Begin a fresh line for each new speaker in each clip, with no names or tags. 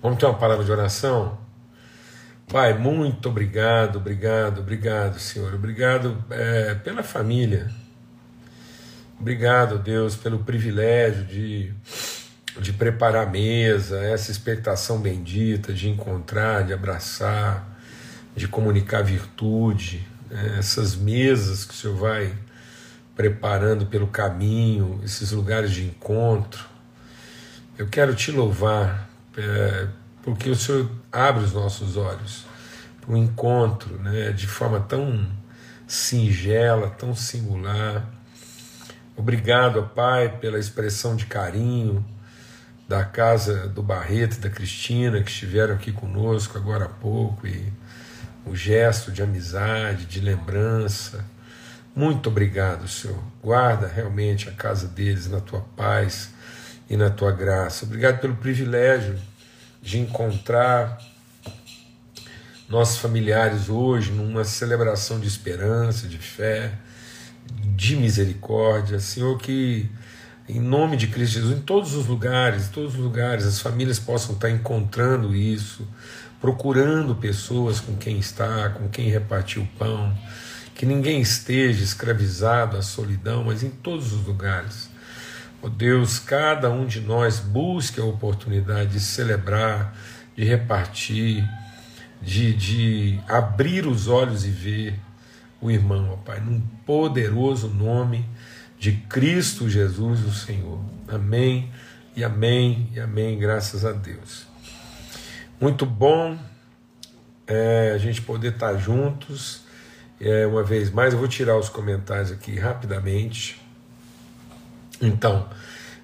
Vamos ter uma palavra de oração? Pai, muito obrigado, obrigado, obrigado, Senhor. Obrigado é, pela família. Obrigado, Deus, pelo privilégio de, de preparar a mesa, essa expectação bendita de encontrar, de abraçar, de comunicar virtude, né? essas mesas que o Senhor vai preparando pelo caminho, esses lugares de encontro. Eu quero te louvar, é, porque o Senhor abre os nossos olhos para o encontro né, de forma tão singela, tão singular. Obrigado, Pai, pela expressão de carinho da casa do Barreto e da Cristina, que estiveram aqui conosco agora há pouco, e o gesto de amizade, de lembrança. Muito obrigado, Senhor. Guarda realmente a casa deles na tua paz e na tua graça. Obrigado pelo privilégio de encontrar nossos familiares hoje numa celebração de esperança, de fé de misericórdia, Senhor, que em nome de Cristo Jesus, em todos os lugares, todos os lugares, as famílias possam estar encontrando isso, procurando pessoas com quem está, com quem repartir o pão, que ninguém esteja escravizado à solidão, mas em todos os lugares. Oh Deus, cada um de nós busque a oportunidade de celebrar, de repartir, de, de abrir os olhos e ver o irmão, ó Pai, num poderoso nome de Cristo Jesus, o Senhor. Amém e amém e amém, graças a Deus. Muito bom é, a gente poder estar juntos. É, uma vez mais, eu vou tirar os comentários aqui rapidamente. Então,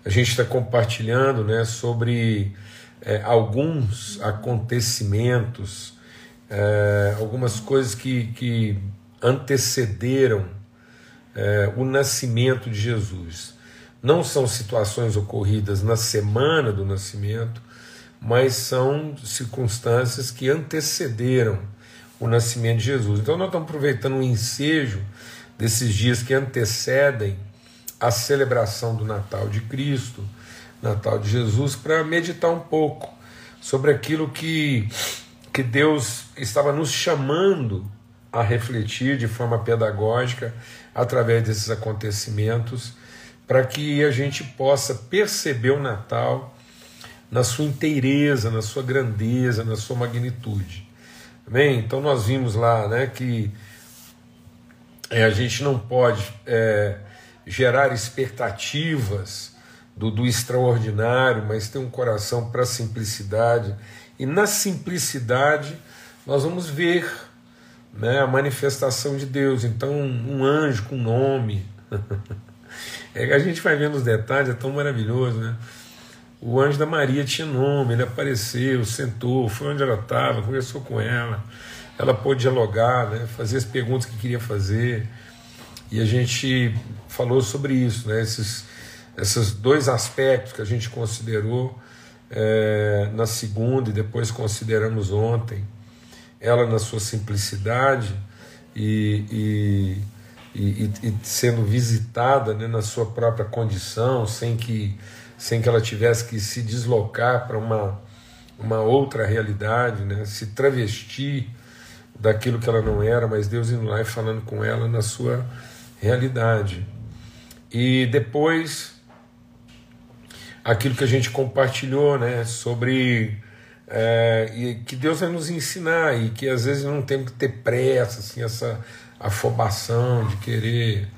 a gente está compartilhando né, sobre é, alguns acontecimentos, é, algumas coisas que, que antecederam é, o nascimento de Jesus. Não são situações ocorridas na semana do nascimento, mas são circunstâncias que antecederam o nascimento de Jesus. Então, nós estamos aproveitando o ensejo desses dias que antecedem a celebração do Natal de Cristo, Natal de Jesus, para meditar um pouco sobre aquilo que, que Deus estava nos chamando a refletir de forma pedagógica através desses acontecimentos, para que a gente possa perceber o Natal na sua inteireza, na sua grandeza, na sua magnitude. Bem, então nós vimos lá né, que é, a gente não pode é, gerar expectativas do, do extraordinário, mas ter um coração para a simplicidade. E na simplicidade nós vamos ver né, a manifestação de Deus. Então, um anjo com nome. é que a gente vai vendo os detalhes, é tão maravilhoso, né? O anjo da Maria tinha nome, ele apareceu, sentou, foi onde ela estava, conversou com ela, ela pôde dialogar, né, fazer as perguntas que queria fazer. E a gente falou sobre isso, né, esses, esses dois aspectos que a gente considerou é, na segunda e depois consideramos ontem ela na sua simplicidade e, e, e, e sendo visitada né, na sua própria condição, sem que, sem que ela tivesse que se deslocar para uma, uma outra realidade, né, se travestir daquilo que ela não era, mas Deus indo lá e falando com ela na sua realidade. E depois aquilo que a gente compartilhou, né, sobre é, e que Deus vai nos ensinar e que às vezes não temos que ter pressa, assim, essa afobação de querer.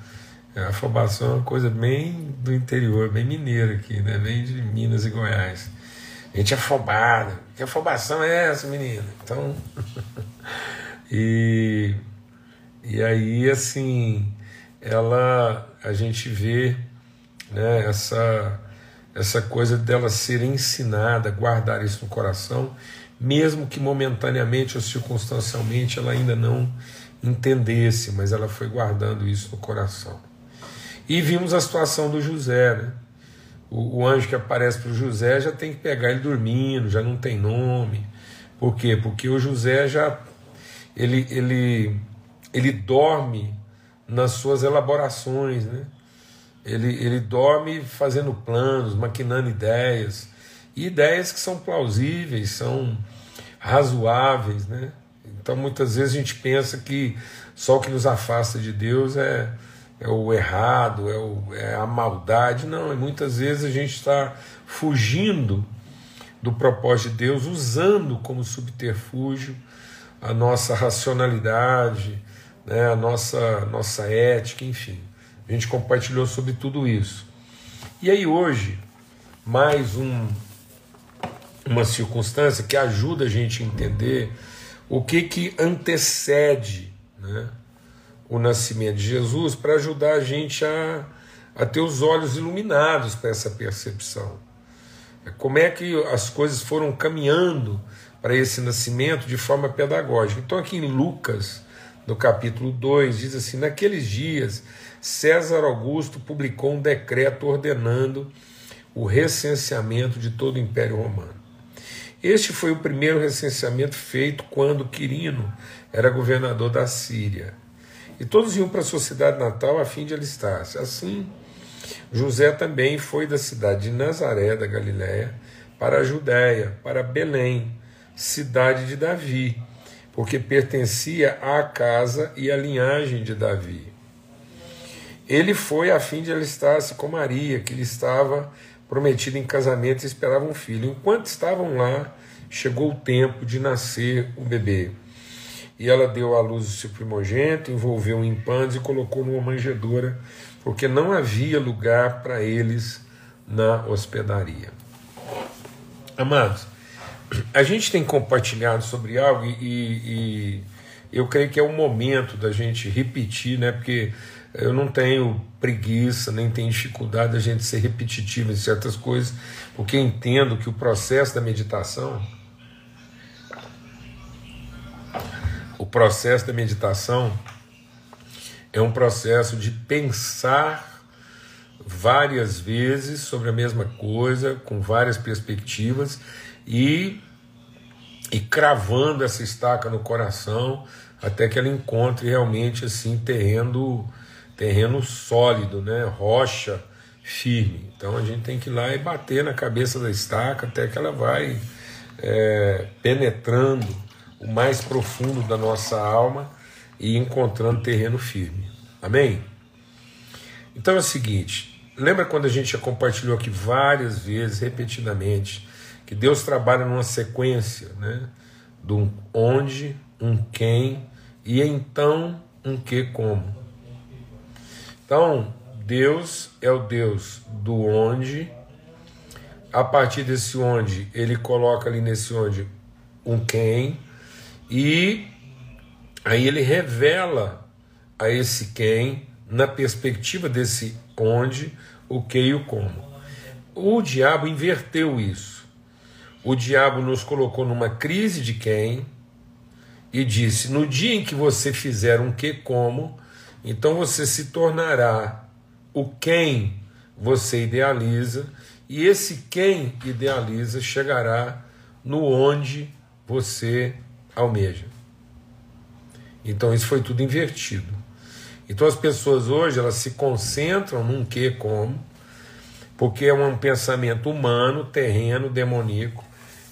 A afobação é uma coisa bem do interior, bem mineira aqui, né? bem de Minas e Goiás. A gente é afobado. Que afobação é essa, menina? Então. e, e aí, assim, ela, a gente vê né, essa essa coisa dela ser ensinada, guardar isso no coração, mesmo que momentaneamente ou circunstancialmente ela ainda não entendesse, mas ela foi guardando isso no coração. E vimos a situação do José, né? O, o anjo que aparece para o José já tem que pegar ele dormindo, já não tem nome. Por quê? Porque o José já ele, ele, ele dorme nas suas elaborações, né? Ele, ele dorme fazendo planos, maquinando ideias. e ideias que são plausíveis, são razoáveis, né? Então muitas vezes a gente pensa que só o que nos afasta de Deus é, é o errado, é, o, é a maldade. Não, muitas vezes a gente está fugindo do propósito de Deus, usando como subterfúgio a nossa racionalidade, né, a nossa, nossa ética, enfim. A gente compartilhou sobre tudo isso. E aí hoje, mais um, uma circunstância que ajuda a gente a entender o que, que antecede né, o nascimento de Jesus para ajudar a gente a, a ter os olhos iluminados para essa percepção. É como é que as coisas foram caminhando para esse nascimento de forma pedagógica. Então, aqui em Lucas, no capítulo 2, diz assim: Naqueles dias, César Augusto publicou um decreto ordenando o recenseamento de todo o Império Romano. Este foi o primeiro recenseamento feito quando Quirino era governador da Síria. E todos iam para a sua cidade natal a fim de alistar-se. Assim, José também foi da cidade de Nazaré, da Galiléia, para a Judéia, para Belém, cidade de Davi, porque pertencia à casa e à linhagem de Davi. Ele foi a fim de alistar-se com Maria, que lhe estava prometida em casamento e esperava um filho. Enquanto estavam lá, chegou o tempo de nascer o bebê. E ela deu à luz o seu primogênito, envolveu em panos e colocou numa manjedoura, porque não havia lugar para eles na hospedaria. Amados, a gente tem compartilhado sobre algo e, e, eu creio que é o momento da gente repetir, né? Porque eu não tenho preguiça, nem tenho dificuldade da gente ser repetitivo em certas coisas, porque entendo que o processo da meditação, o processo da meditação é um processo de pensar várias vezes sobre a mesma coisa, com várias perspectivas e, e cravando essa estaca no coração até que ela encontre realmente assim terreno terreno sólido, né? rocha firme. Então a gente tem que ir lá e bater na cabeça da estaca até que ela vai é, penetrando o mais profundo da nossa alma e encontrando terreno firme. Amém? Então é o seguinte, lembra quando a gente já compartilhou aqui várias vezes, repetidamente, que Deus trabalha numa sequência, né? Do onde, um quem e então um que como. Então, Deus é o Deus do onde, a partir desse onde, ele coloca ali nesse onde um quem, e aí ele revela a esse quem, na perspectiva desse onde, o que e o como. O diabo inverteu isso. O diabo nos colocou numa crise de quem e disse: no dia em que você fizer um que como, então você se tornará o quem você idealiza, e esse quem idealiza chegará no onde você almeja. Então isso foi tudo invertido. Então as pessoas hoje elas se concentram num que como, porque é um pensamento humano, terreno, demoníaco,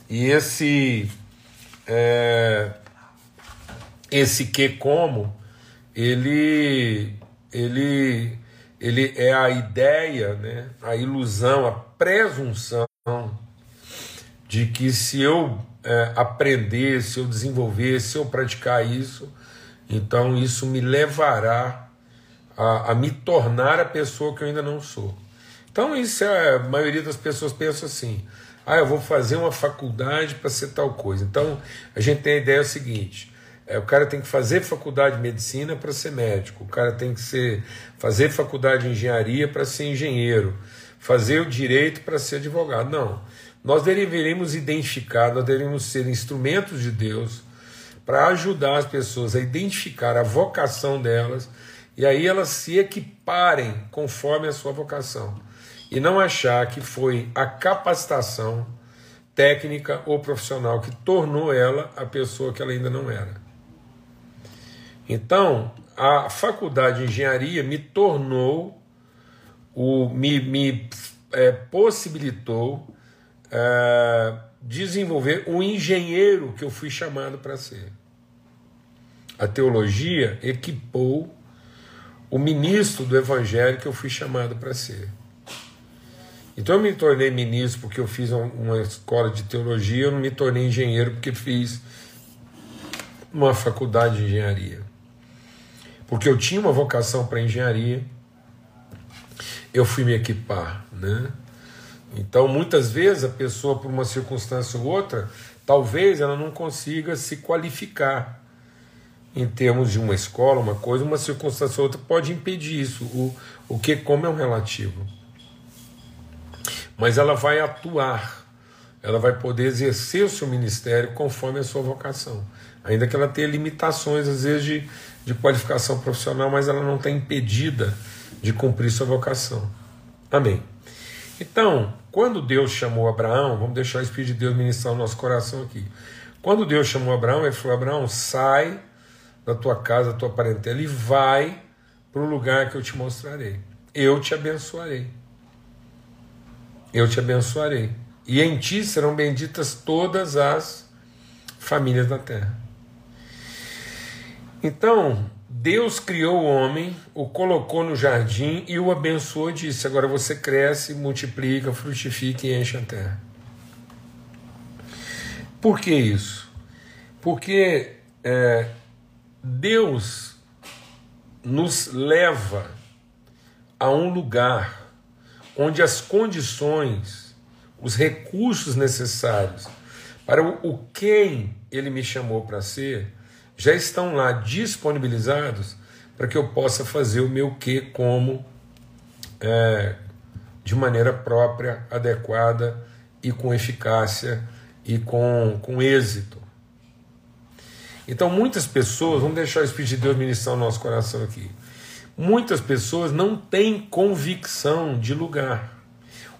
e esse é, esse que como ele ele ele é a ideia, né, a ilusão, a presunção de que se eu é, aprender, se eu desenvolver, se eu praticar isso, então isso me levará a, a me tornar a pessoa que eu ainda não sou. Então isso é, a maioria das pessoas pensa assim: ah, eu vou fazer uma faculdade para ser tal coisa. Então a gente tem a ideia seguinte: é, o cara tem que fazer faculdade de medicina para ser médico, o cara tem que ser, fazer faculdade de engenharia para ser engenheiro, fazer o direito para ser advogado. Não. Nós deveríamos identificar, nós deveríamos ser instrumentos de Deus para ajudar as pessoas a identificar a vocação delas e aí elas se equiparem conforme a sua vocação. E não achar que foi a capacitação técnica ou profissional que tornou ela a pessoa que ela ainda não era. Então, a faculdade de engenharia me tornou, o, me, me é, possibilitou é, desenvolver o engenheiro que eu fui chamado para ser. A teologia equipou o ministro do evangelho que eu fui chamado para ser. Então eu me tornei ministro porque eu fiz uma escola de teologia, eu não me tornei engenheiro porque fiz uma faculdade de engenharia. Porque eu tinha uma vocação para engenharia, eu fui me equipar, né? Então, muitas vezes a pessoa por uma circunstância ou outra, talvez ela não consiga se qualificar em termos de uma escola, uma coisa, uma circunstância ou outra pode impedir isso. O, o que como é um relativo mas ela vai atuar, ela vai poder exercer o seu ministério conforme a sua vocação. Ainda que ela tenha limitações, às vezes, de, de qualificação profissional, mas ela não está impedida de cumprir sua vocação. Amém. Então, quando Deus chamou Abraão, vamos deixar o Espírito de Deus ministrar o nosso coração aqui. Quando Deus chamou Abraão, ele falou: Abraão, sai da tua casa, da tua parentela e vai para o lugar que eu te mostrarei. Eu te abençoarei eu te abençoarei. E em ti serão benditas todas as famílias da terra. Então, Deus criou o homem, o colocou no jardim e o abençoou disse: Agora você cresce, multiplica, frutifica e enche a terra. Por que isso? Porque é, Deus nos leva a um lugar onde as condições, os recursos necessários para o, quem ele me chamou para ser já estão lá disponibilizados para que eu possa fazer o meu que como é, de maneira própria, adequada e com eficácia e com, com êxito. Então, muitas pessoas, vamos deixar o Espírito de Deus ministrar o nosso coração aqui. Muitas pessoas não têm convicção de lugar.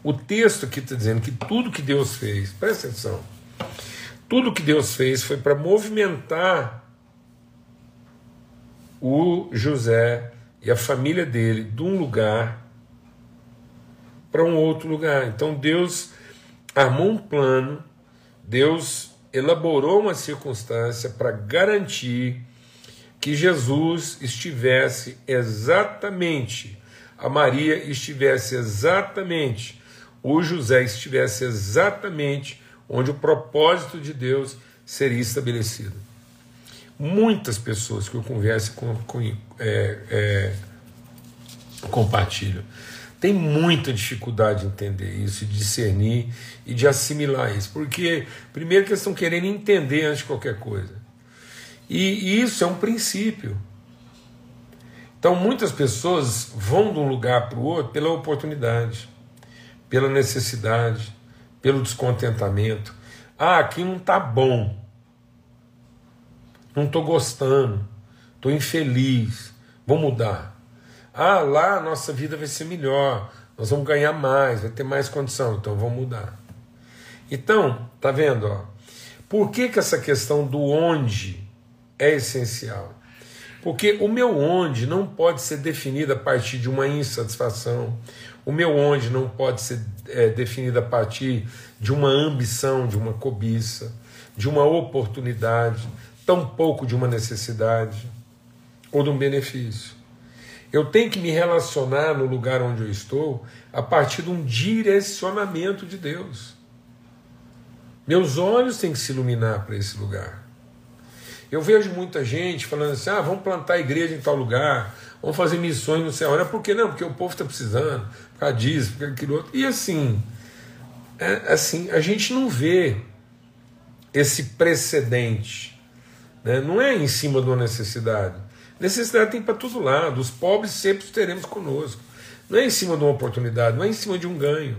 O texto aqui está dizendo que tudo que Deus fez, presta atenção, tudo que Deus fez foi para movimentar o José e a família dele de um lugar para um outro lugar. Então Deus armou um plano, Deus elaborou uma circunstância para garantir que Jesus estivesse exatamente, a Maria estivesse exatamente, o José estivesse exatamente onde o propósito de Deus seria estabelecido. Muitas pessoas que eu converso com, com é, é, compartilham têm muita dificuldade de entender isso, de discernir e de assimilar isso, porque primeiro que eles estão querendo entender antes de qualquer coisa. E isso é um princípio. Então muitas pessoas vão de um lugar para o outro pela oportunidade, pela necessidade, pelo descontentamento. Ah, aqui não está bom. Não estou gostando. Estou infeliz. Vou mudar. Ah, lá nossa vida vai ser melhor. Nós vamos ganhar mais, vai ter mais condição, então vamos mudar. Então, tá vendo? Ó, por que, que essa questão do onde é essencial. Porque o meu onde não pode ser definido a partir de uma insatisfação, o meu onde não pode ser é, definido a partir de uma ambição, de uma cobiça, de uma oportunidade, tampouco de uma necessidade ou de um benefício. Eu tenho que me relacionar no lugar onde eu estou a partir de um direcionamento de Deus. Meus olhos têm que se iluminar para esse lugar. Eu vejo muita gente falando assim: ah, vamos plantar igreja em tal lugar, vamos fazer missões no céu. É por que não? Porque o povo está precisando, por causa disso, por causa daquilo outro. E assim, é, assim, a gente não vê esse precedente. Né? Não é em cima de uma necessidade. Necessidade tem para todo lado. Os pobres sempre teremos conosco. Não é em cima de uma oportunidade, não é em cima de um ganho.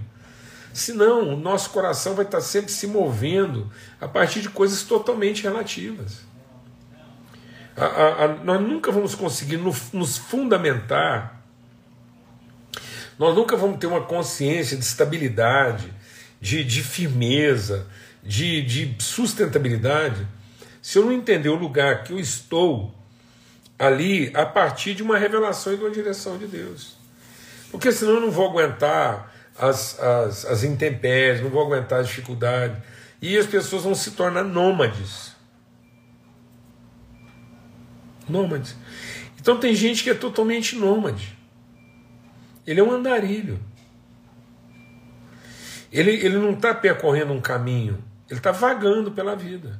Senão, o nosso coração vai estar sempre se movendo a partir de coisas totalmente relativas. A, a, a, nós nunca vamos conseguir no, nos fundamentar, nós nunca vamos ter uma consciência de estabilidade, de, de firmeza, de, de sustentabilidade, se eu não entender o lugar que eu estou ali a partir de uma revelação e de uma direção de Deus. Porque senão eu não vou aguentar as, as, as intempéries, não vou aguentar as dificuldades. E as pessoas vão se tornar nômades. Nômades. Então tem gente que é totalmente nômade. Ele é um andarilho. Ele, ele não está percorrendo um caminho, ele está vagando pela vida.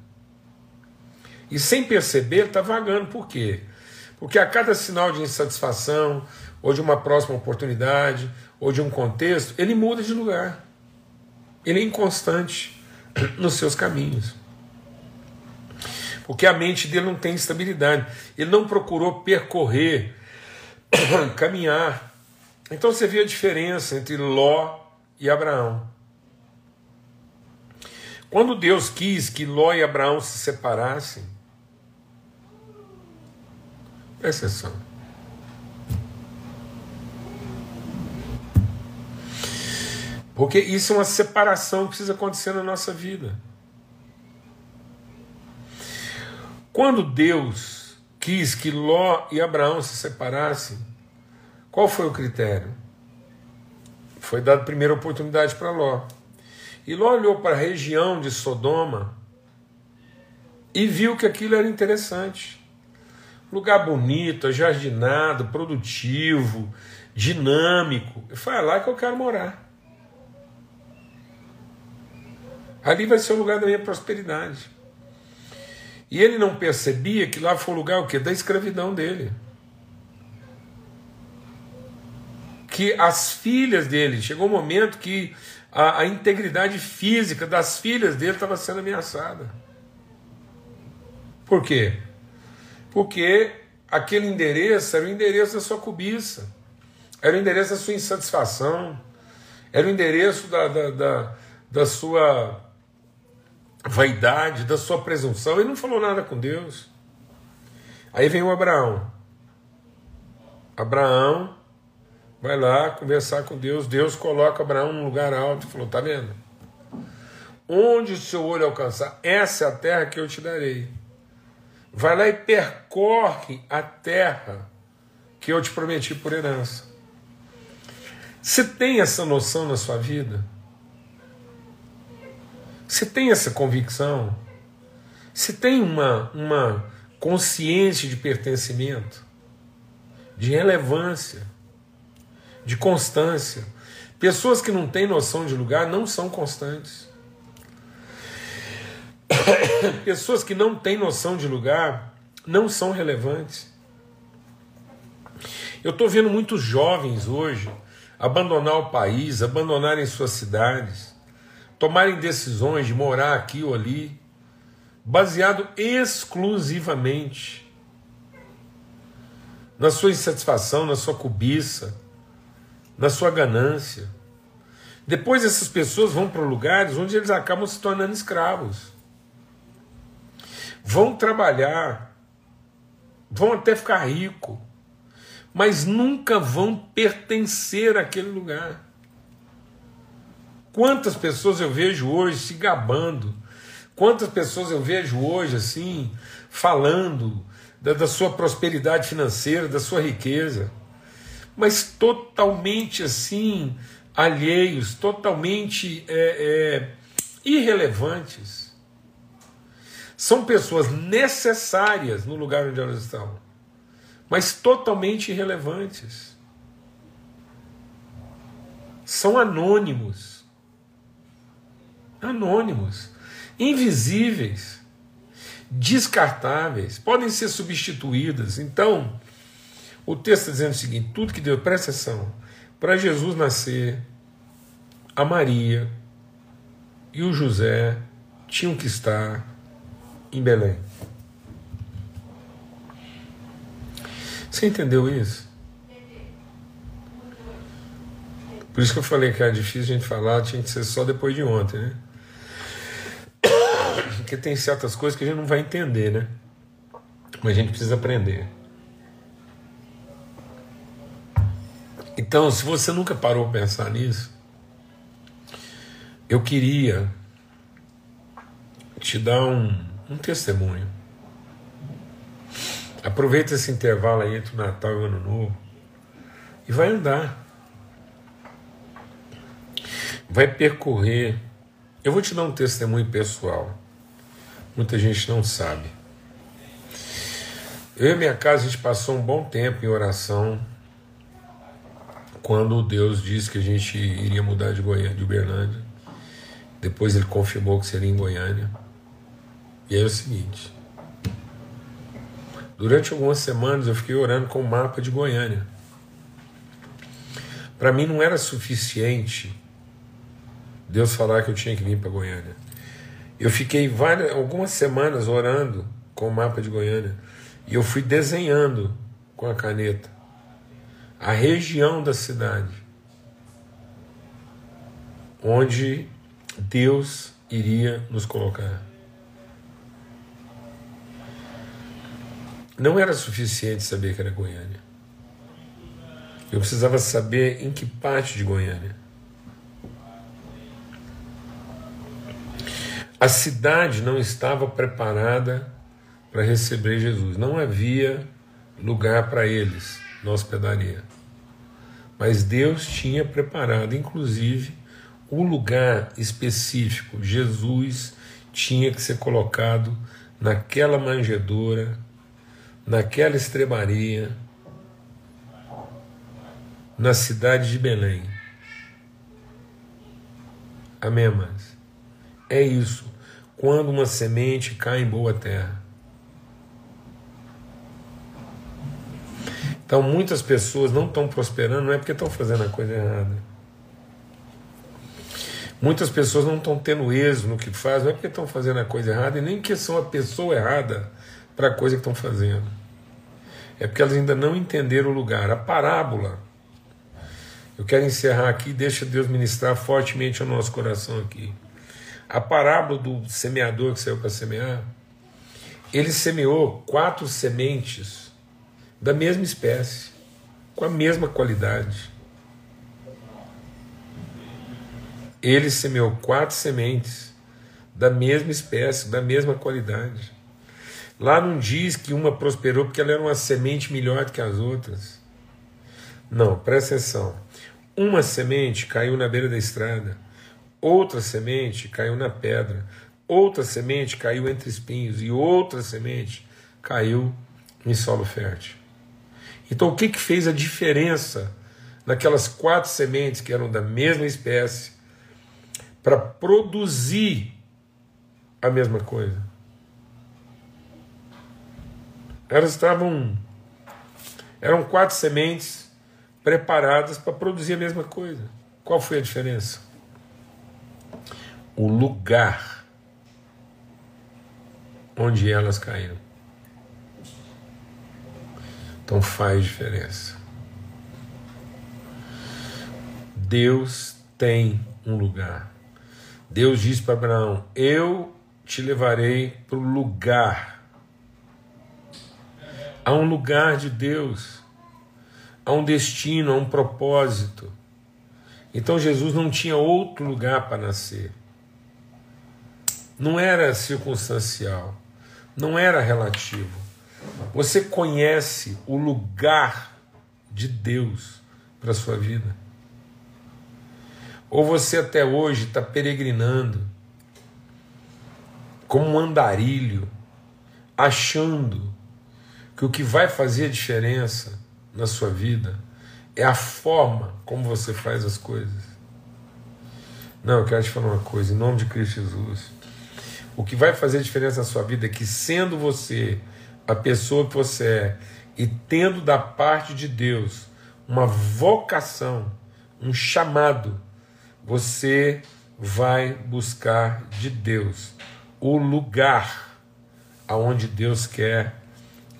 E sem perceber, está vagando. Por quê? Porque a cada sinal de insatisfação, ou de uma próxima oportunidade, ou de um contexto, ele muda de lugar. Ele é inconstante nos seus caminhos. Porque a mente dele não tem estabilidade. Ele não procurou percorrer, caminhar. Então você vê a diferença entre Ló e Abraão. Quando Deus quis que Ló e Abraão se separassem, presta atenção. Porque isso é uma separação que precisa acontecer na nossa vida. Quando Deus quis que Ló e Abraão se separassem, qual foi o critério? Foi dada a primeira oportunidade para Ló. E Ló olhou para a região de Sodoma e viu que aquilo era interessante. Lugar bonito, jardinado, produtivo, dinâmico. Foi lá que eu quero morar. Ali vai ser o lugar da minha prosperidade. E ele não percebia que lá foi o lugar o quê? Da escravidão dele. Que as filhas dele, chegou um momento que a, a integridade física das filhas dele estava sendo ameaçada. Por quê? Porque aquele endereço era o endereço da sua cobiça, era o endereço da sua insatisfação, era o endereço da, da, da, da sua vaidade, da sua presunção. Ele não falou nada com Deus. Aí vem o Abraão. Abraão vai lá conversar com Deus. Deus coloca Abraão num lugar alto e falou: Tá vendo? Onde o seu olho alcançar, essa é a terra que eu te darei. Vai lá e percorre a terra que eu te prometi por herança. Você tem essa noção na sua vida? Você tem essa convicção? Você tem uma, uma consciência de pertencimento, de relevância, de constância? Pessoas que não têm noção de lugar não são constantes. Pessoas que não têm noção de lugar não são relevantes. Eu estou vendo muitos jovens hoje abandonar o país, abandonarem suas cidades, tomarem decisões de morar aqui ou ali, baseado exclusivamente na sua insatisfação, na sua cobiça, na sua ganância. Depois essas pessoas vão para lugares onde eles acabam se tornando escravos. Vão trabalhar, vão até ficar rico, mas nunca vão pertencer àquele lugar. Quantas pessoas eu vejo hoje se gabando, quantas pessoas eu vejo hoje assim, falando da, da sua prosperidade financeira, da sua riqueza, mas totalmente assim, alheios, totalmente é, é, irrelevantes. São pessoas necessárias no lugar onde elas estão, mas totalmente irrelevantes. São anônimos anônimos, invisíveis, descartáveis, podem ser substituídas. Então, o texto está dizendo o seguinte: tudo que Deus, presta atenção, para Jesus nascer, a Maria e o José tinham que estar em Belém. Você entendeu isso? Por isso que eu falei que era difícil a gente falar, tinha que ser só depois de ontem, né? Porque tem certas coisas que a gente não vai entender, né? Mas a gente precisa aprender. Então, se você nunca parou para pensar nisso, eu queria te dar um, um testemunho. Aproveita esse intervalo aí entre o Natal e o Ano Novo e vai andar. vai percorrer. Eu vou te dar um testemunho pessoal. Muita gente não sabe. Eu e minha casa, a gente passou um bom tempo em oração quando Deus disse que a gente iria mudar de Goiânia, de Uberlândia. Depois ele confirmou que seria em Goiânia. E aí é o seguinte: durante algumas semanas eu fiquei orando com o mapa de Goiânia. Para mim não era suficiente Deus falar que eu tinha que vir para Goiânia. Eu fiquei várias, algumas semanas orando com o mapa de Goiânia e eu fui desenhando com a caneta a região da cidade onde Deus iria nos colocar. Não era suficiente saber que era Goiânia. Eu precisava saber em que parte de Goiânia. A cidade não estava preparada para receber Jesus. Não havia lugar para eles na hospedaria. Mas Deus tinha preparado, inclusive, o lugar específico. Jesus tinha que ser colocado naquela manjedoura, naquela estrebaria, na cidade de Belém. Amém, mas É isso. Quando uma semente cai em boa terra. Então muitas pessoas não estão prosperando, não é porque estão fazendo a coisa errada. Muitas pessoas não estão tendo êxito no que fazem, não é porque estão fazendo a coisa errada e nem que são a pessoa errada para a coisa que estão fazendo. É porque elas ainda não entenderam o lugar. A parábola. Eu quero encerrar aqui, deixa Deus ministrar fortemente ao nosso coração aqui. A parábola do semeador que saiu para semear, ele semeou quatro sementes da mesma espécie, com a mesma qualidade. Ele semeou quatro sementes da mesma espécie, da mesma qualidade. Lá não diz que uma prosperou porque ela era uma semente melhor do que as outras. Não, presta atenção. Uma semente caiu na beira da estrada, outra semente caiu na pedra, outra semente caiu entre espinhos e outra semente caiu em solo fértil. Então, o que, que fez a diferença naquelas quatro sementes que eram da mesma espécie para produzir a mesma coisa? Elas estavam. Eram quatro sementes preparadas para produzir a mesma coisa. Qual foi a diferença? O lugar onde elas caíram. Então faz diferença. Deus tem um lugar. Deus disse para Abraão: Eu te levarei para o lugar. Há um lugar de Deus, há um destino, há um propósito. Então Jesus não tinha outro lugar para nascer. Não era circunstancial, não era relativo. Você conhece o lugar de Deus para sua vida? Ou você até hoje está peregrinando como um andarilho, achando que o que vai fazer diferença na sua vida é a forma como você faz as coisas? Não, eu quero te falar uma coisa, em nome de Cristo Jesus. O que vai fazer diferença na sua vida é que, sendo você a pessoa que você é e tendo da parte de Deus uma vocação, um chamado, você vai buscar de Deus o lugar aonde Deus quer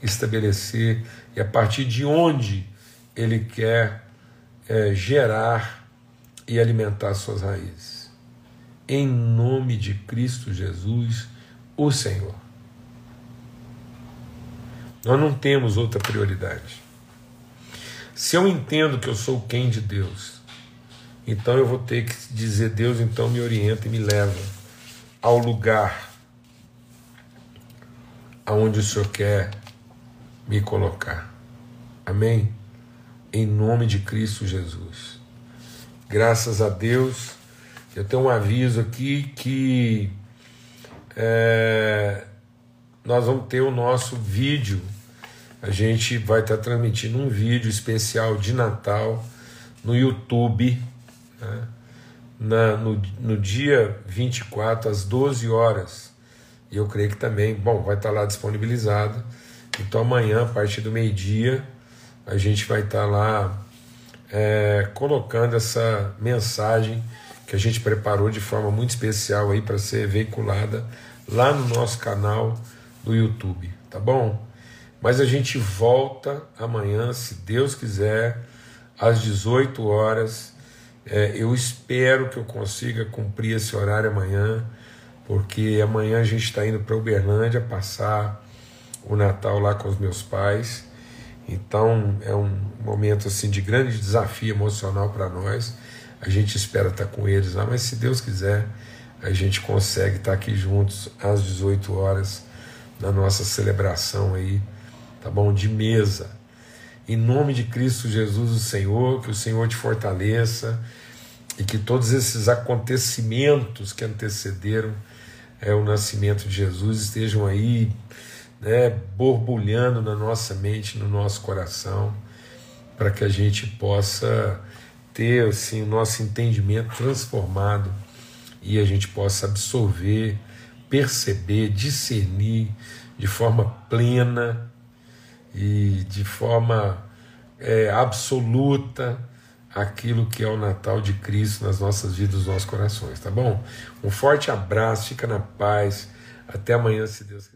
estabelecer e a partir de onde Ele quer é, gerar e alimentar suas raízes. Em nome de Cristo Jesus, o Senhor. Nós não temos outra prioridade. Se eu entendo que eu sou quem de Deus, então eu vou ter que dizer: Deus, então me orienta e me leva ao lugar aonde o Senhor quer me colocar. Amém? Em nome de Cristo Jesus. Graças a Deus, Eu tenho um aviso aqui que é, nós vamos ter o nosso vídeo. A gente vai estar transmitindo um vídeo especial de Natal no YouTube, né? Na, no, no dia 24, às 12 horas. E eu creio que também, bom, vai estar lá disponibilizado. Então amanhã, a partir do meio-dia, a gente vai estar lá é, colocando essa mensagem que a gente preparou de forma muito especial aí para ser veiculada lá no nosso canal do YouTube, tá bom? Mas a gente volta amanhã, se Deus quiser, às 18 horas. É, eu espero que eu consiga cumprir esse horário amanhã, porque amanhã a gente está indo para Uberlândia passar o Natal lá com os meus pais. Então é um momento assim de grande desafio emocional para nós. A gente espera estar com eles lá, mas se Deus quiser, a gente consegue estar aqui juntos às 18 horas na nossa celebração aí, tá bom? De mesa. Em nome de Cristo Jesus, o Senhor, que o Senhor te fortaleça e que todos esses acontecimentos que antecederam é, o nascimento de Jesus estejam aí né, borbulhando na nossa mente, no nosso coração, para que a gente possa ter assim, o nosso entendimento transformado e a gente possa absorver, perceber, discernir de forma plena e de forma é, absoluta aquilo que é o Natal de Cristo nas nossas vidas, nos nossos corações, tá bom? Um forte abraço, fica na paz, até amanhã, se Deus quiser.